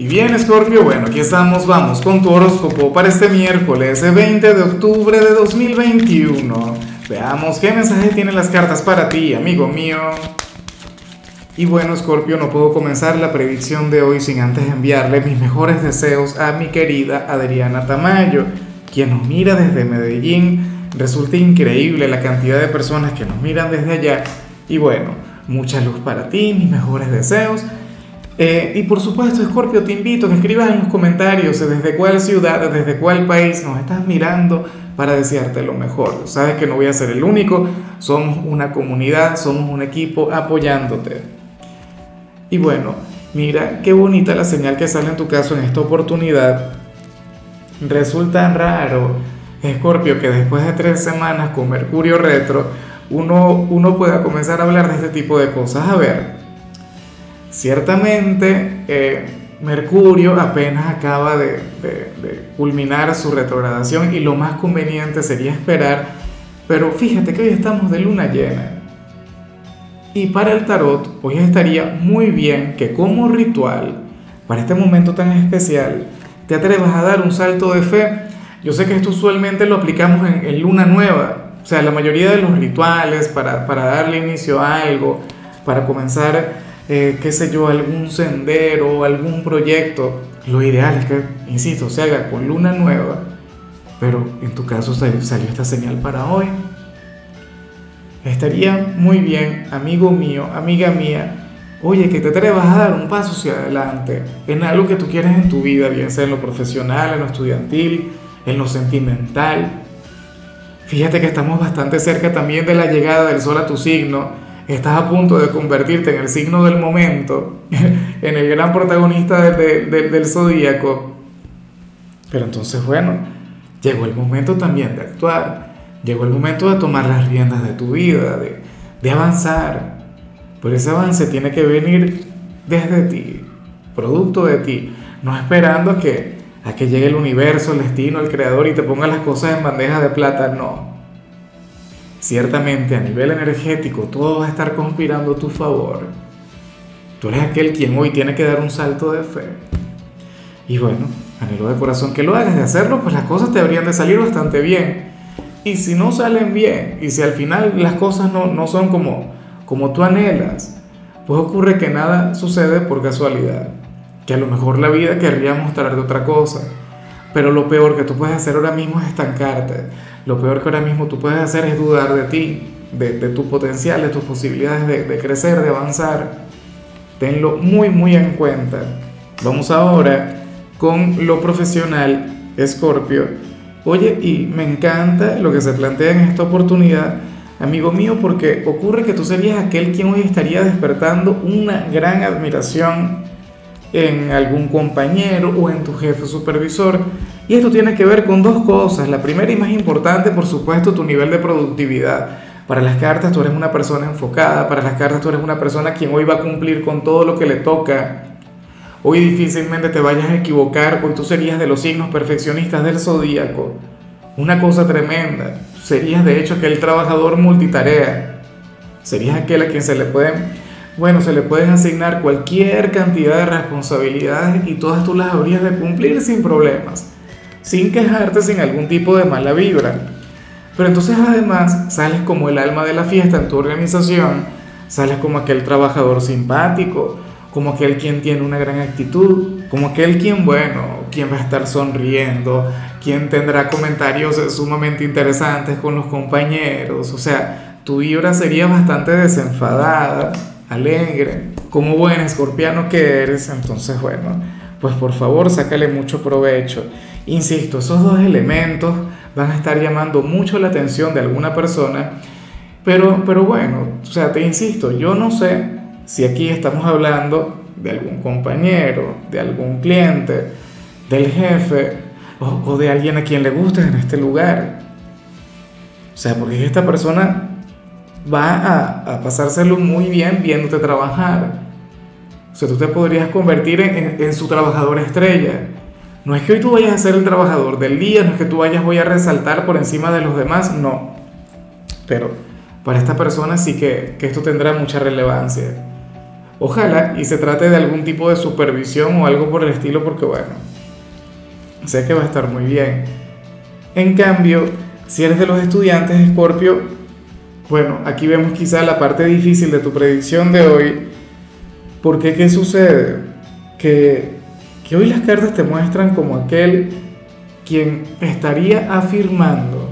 Y bien, Scorpio, bueno, aquí estamos, vamos con tu horóscopo para este miércoles 20 de octubre de 2021. Veamos qué mensaje tienen las cartas para ti, amigo mío. Y bueno, Scorpio, no puedo comenzar la predicción de hoy sin antes enviarle mis mejores deseos a mi querida Adriana Tamayo, quien nos mira desde Medellín. Resulta increíble la cantidad de personas que nos miran desde allá. Y bueno, mucha luz para ti, mis mejores deseos. Eh, y por supuesto, Scorpio, te invito a que escribas en los comentarios desde cuál ciudad, desde cuál país nos estás mirando para desearte lo mejor. Sabes que no voy a ser el único, somos una comunidad, somos un equipo apoyándote. Y bueno, mira qué bonita la señal que sale en tu caso en esta oportunidad. Resulta raro, Scorpio, que después de tres semanas con Mercurio retro, uno, uno pueda comenzar a hablar de este tipo de cosas. A ver, Ciertamente, eh, Mercurio apenas acaba de, culminar su retrogradación y lo más conveniente sería esperar, pero fíjate que hoy estamos de luna llena. Y para el tarot, hoy estaría muy bien que como ritual, para este momento tan especial, te atrevas a dar un salto de fe. Yo sé que esto usualmente lo aplicamos en, luna nueva, o sea, la mayoría de los rituales para, para darle inicio a algo, para comenzar eh, qué sé yo, algún sendero, algún proyecto, lo ideal es que, insisto, se haga con luna nueva, pero en tu caso salió, esta señal para hoy. Estaría muy bien, amigo mío, amiga mía, oye, que te atrevas a dar un paso hacia adelante en algo que tú quieres en tu vida, bien sea en lo profesional, en lo estudiantil, en lo sentimental. Fíjate que estamos bastante cerca también de la llegada del sol a tu signo estás a punto de convertirte en el signo del momento, en el gran protagonista del zodíaco. Pero entonces, bueno, llegó el momento también de actuar, llegó el momento de tomar las riendas de tu vida, de, de avanzar. Pero ese avance tiene que venir desde ti, producto de ti, no esperando que, a que llegue el universo, el destino, el creador y te ponga las cosas en bandeja de plata, no. Ciertamente a nivel energético todo va a estar conspirando a tu favor. Tú eres aquel quien hoy tiene que dar un salto de fe. Y bueno, anhelo de corazón que lo hagas de hacerlo, pues las cosas te deberían de salir bastante bien. Y si no salen bien, y si al final las cosas no, no son como, como tú anhelas, pues ocurre que nada sucede por casualidad. Que a lo mejor la vida querría mostrarte otra cosa. Pero lo peor que tú puedes hacer ahora mismo es estancarte lo peor que ahora mismo tú puedes hacer es dudar de ti, de, tu potencial, de tus posibilidades de, de crecer, de avanzar. Tenlo muy, muy en cuenta. Vamos ahora con lo profesional, Escorpio. Oye, y me encanta lo que se plantea en esta oportunidad, amigo mío, porque ocurre que tú serías aquel quien hoy estaría despertando una gran admiración en algún compañero o en tu jefe supervisor. Y esto tiene que ver con dos cosas. La primera y más importante, por supuesto, tu nivel de productividad. Para las cartas tú eres una persona enfocada, para las cartas tú eres una persona quien hoy va a cumplir con todo lo que le toca. Hoy difícilmente te vayas a equivocar, hoy tú serías de los signos perfeccionistas del zodíaco. Una cosa tremenda. Serías de hecho aquel trabajador multitarea. Serías aquel a quien se le pueden bueno, se le pueden asignar cualquier cantidad de responsabilidades y todas tú las habrías de cumplir sin problemas, sin quejarte, sin algún tipo de mala vibra. Pero entonces además sales como el alma de la fiesta en tu organización, sales como aquel trabajador simpático, como aquel quien tiene una gran actitud, como aquel quien, bueno, quien va a estar sonriendo, quien tendrá comentarios sumamente interesantes con los compañeros, o sea, tu vibra sería bastante desenfadada alegre, como buen escorpiano que eres, entonces bueno, pues por favor sácale mucho provecho. Insisto, esos dos elementos van a estar llamando mucho la atención de alguna persona, pero, pero bueno, o sea, te insisto, yo no sé si aquí estamos hablando de algún compañero, de algún cliente, del jefe o, de alguien a quien le guste en este lugar. O sea, porque esta persona va a, pasárselo muy bien viéndote trabajar. O sea, tú te podrías convertir en, su trabajador estrella. No es que hoy tú vayas a ser el trabajador del día, no es que tú vayas voy a resaltar por encima de los demás, no. Pero para esta persona sí que, que esto tendrá mucha relevancia. Ojalá y se trate de algún tipo de supervisión o algo por el estilo, porque bueno, sé que va a estar muy bien. En cambio, si eres de los estudiantes, Escorpio, bueno, aquí vemos quizá la parte difícil de tu predicción de hoy. Porque ¿qué sucede? Que, que hoy las cartas te muestran como aquel quien estaría afirmando,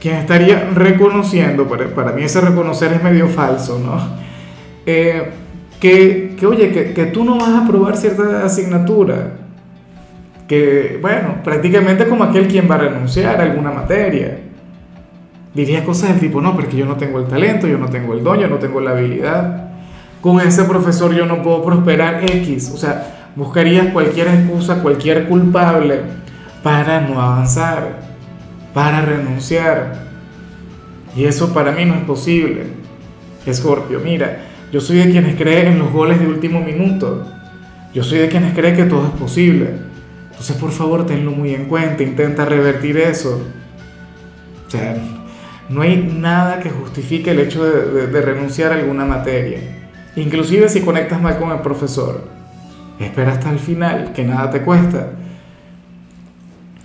quien estaría reconociendo, para, para mí ese reconocer es medio falso, ¿no? Eh, que, que, oye, que, que tú no vas a aprobar cierta asignatura, que, bueno, prácticamente como aquel quien va a renunciar a alguna materia. Dirías cosas del tipo, no, porque yo no tengo el talento, yo no tengo el don, yo no tengo la habilidad. Con ese profesor yo no puedo prosperar X. O sea, buscarías cualquier excusa, cualquier culpable para no avanzar, para renunciar. Y eso para mí no es posible. Escorpio, mira, yo soy de quienes creen en los goles de último minuto. Yo soy de quienes creen que todo es posible. Entonces, por favor, tenlo muy en cuenta, intenta revertir eso. O sea, no hay nada que justifique el hecho de, de renunciar a alguna materia. Inclusive si conectas mal con el profesor. Espera hasta el final, que nada te cuesta.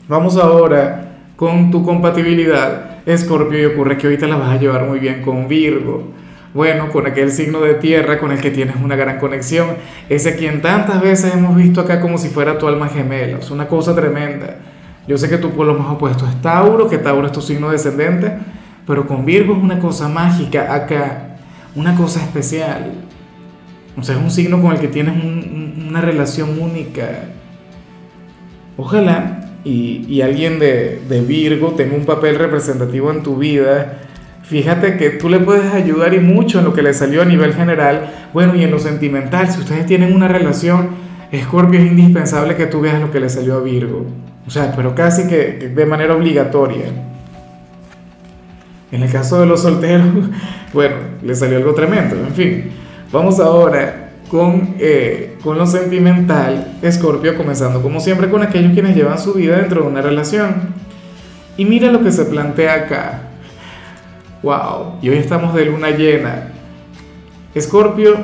Vamos ahora con tu compatibilidad, Escorpio, y ocurre que ahorita la vas a llevar muy bien con Virgo. Bueno, con aquel signo de tierra con el que tienes una gran conexión, ese quien tantas veces hemos visto acá como si fuera tu alma gemela, es una cosa tremenda. Yo sé que tu pueblo más opuesto es Tauro, que Tauro es tu signo descendente, pero con Virgo es una cosa mágica acá, una cosa especial. O sea, es un signo con el que tienes un, una relación única. Ojalá y, alguien de, Virgo tenga un papel representativo en tu vida, fíjate que tú le puedes ayudar y mucho en lo que le salió a nivel general, bueno, y en lo sentimental, si ustedes tienen una relación, Escorpio es indispensable que tú veas lo que le salió a Virgo, o sea, pero casi que de manera obligatoria. En el caso de los solteros, bueno, le salió algo tremendo, en fin, vamos ahora con, eh, con lo sentimental, Escorpio, comenzando como siempre con aquellos quienes llevan su vida dentro de una relación. Y mira lo que se plantea acá. ¡Wow! Y hoy estamos de luna llena. Escorpio,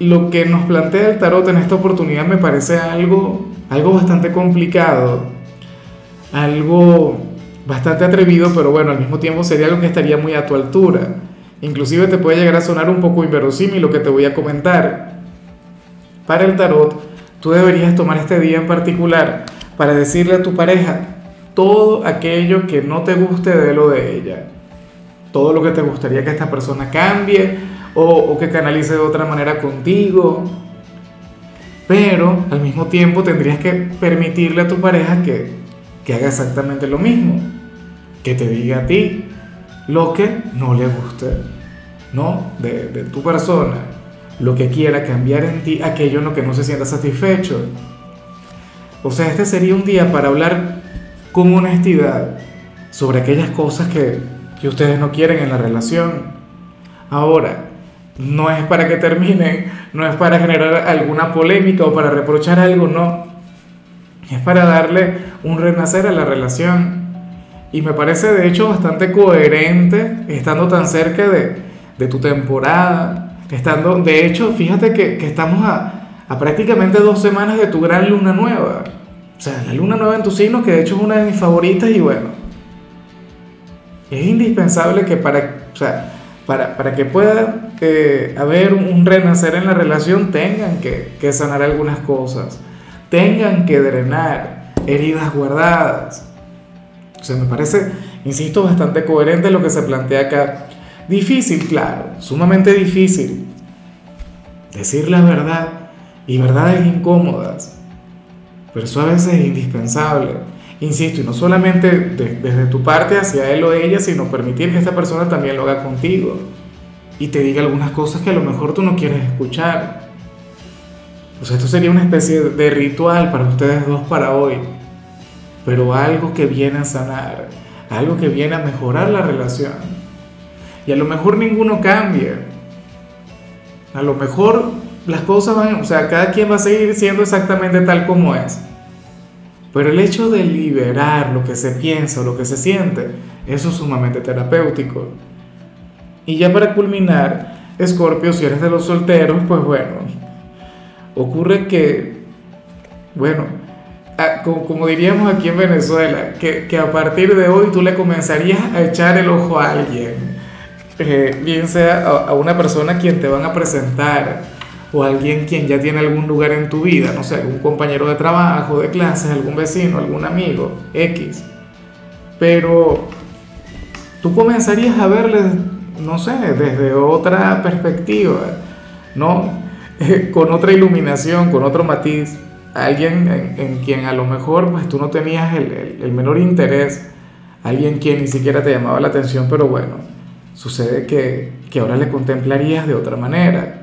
lo que nos plantea el tarot en esta oportunidad me parece algo, algo bastante complicado, algo bastante atrevido, pero bueno, al mismo tiempo sería algo que estaría muy a tu altura. Inclusive te puede llegar a sonar un poco inverosímil lo que te voy a comentar. Para el tarot, tú deberías tomar este día en particular para decirle a tu pareja todo aquello que no te guste de lo de ella, todo lo que te gustaría que esta persona cambie o, o que canalice de otra manera contigo. Pero al mismo tiempo tendrías que permitirle a tu pareja que, que haga exactamente lo mismo, que te diga a ti lo que no le guste, ¿no? De, tu persona lo que quiera cambiar en ti, aquello en lo que no se sienta satisfecho. O sea, este sería un día para hablar con honestidad sobre aquellas cosas que, que ustedes no quieren en la relación. Ahora, no es para que terminen, no es para generar alguna polémica o para reprochar algo, no. Es para darle un renacer a la relación. Y me parece de hecho bastante coherente estando tan cerca de, de tu temporada, Estando, de hecho, fíjate que, que estamos a, a, prácticamente dos semanas de tu gran luna nueva. O sea, la luna nueva en tu signo, que de hecho es una de mis favoritas y bueno, es indispensable que para, o sea, para, para que pueda eh, haber un renacer en la relación tengan que, que sanar algunas cosas, tengan que drenar heridas guardadas. O sea, me parece, insisto, bastante coherente lo que se plantea acá. Difícil, claro, sumamente difícil. Decir la verdad y verdades incómodas, pero eso a veces es indispensable. Insisto, y no solamente de, desde tu parte hacia él o ella, sino permitir que esta persona también lo haga contigo y te diga algunas cosas que a lo mejor tú no quieres escuchar. O sea, esto sería una especie de ritual para ustedes dos para hoy, pero algo que viene a sanar, algo que viene a mejorar la relación. Y a lo mejor ninguno cambia. A lo mejor las cosas van, o sea, cada quien va a seguir siendo exactamente tal como es. Pero el hecho de liberar lo que se piensa o lo que se siente, eso es sumamente terapéutico. Y ya para culminar, Escorpio, si eres de los solteros, pues bueno, ocurre que, bueno, como, diríamos aquí en Venezuela, que, que, a partir de hoy tú le comenzarías a echar el ojo a alguien, eh, bien sea a, una persona quien te van a presentar o alguien quien ya tiene algún lugar en tu vida, no sé, algún compañero de trabajo, de clases, algún vecino, algún amigo, X. Pero tú comenzarías a verle, no sé, desde otra perspectiva, ¿no? con otra iluminación, con otro matiz alguien en, quien a lo mejor pues tú no tenías el, el, menor interés, alguien quien ni siquiera te llamaba la atención, pero bueno, sucede que, que ahora le contemplarías de otra manera.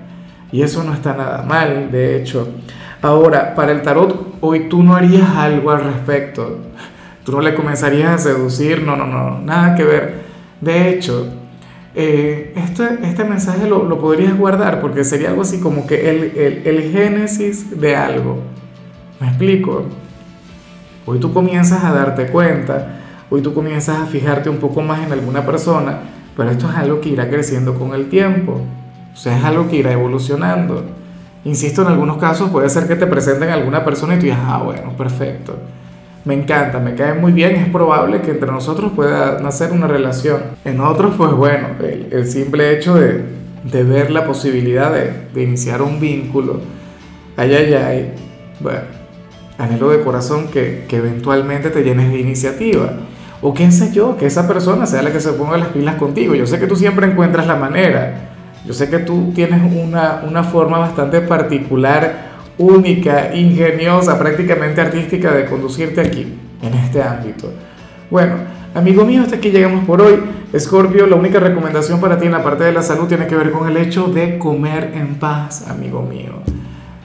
Y eso no está nada mal, de hecho. Ahora, para el tarot, hoy tú no harías algo al respecto. Tú no le comenzarías a seducir, no, no, no, nada que ver. De hecho, eh, este, este mensaje lo, lo, podrías guardar porque sería algo así como que el, el, el génesis de algo. ¿Me explico? Hoy tú comienzas a darte cuenta, hoy tú comienzas a fijarte un poco más en alguna persona, pero esto es algo que irá creciendo con el tiempo, o sea, es algo que irá evolucionando. Insisto, en algunos casos puede ser que te presenten a alguna persona y tú digas, ah, bueno, perfecto, me encanta, me cae muy bien, es probable que entre nosotros pueda nacer una relación. En otros, pues bueno, el, simple hecho de, de, ver la posibilidad de, de iniciar un vínculo, ay, ay, ay, bueno, anhelo de corazón que, que eventualmente te llenes de iniciativa. O qué sé yo, que esa persona sea la que se ponga las pilas contigo. Yo sé que tú siempre encuentras la manera. Yo sé que tú tienes una, una forma bastante particular, única, ingeniosa, prácticamente artística de conducirte aquí, en este ámbito. Bueno, amigo mío, hasta aquí llegamos por hoy. Scorpio, la única recomendación para ti en la parte de la salud tiene que ver con el hecho de comer en paz, amigo mío.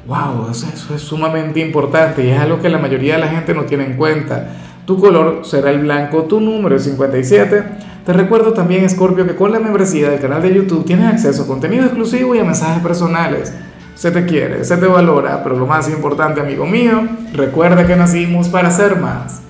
Wow, eso, es sumamente importante y es algo que la mayoría de la gente no tiene en cuenta. Tu color será el blanco, tu número es 57. Te recuerdo también, Scorpio, que con la membresía del canal de YouTube tienes acceso a contenido exclusivo y a mensajes personales. Se te quiere, se te valora, pero lo más importante, amigo mío, recuerda que nacimos para ser más.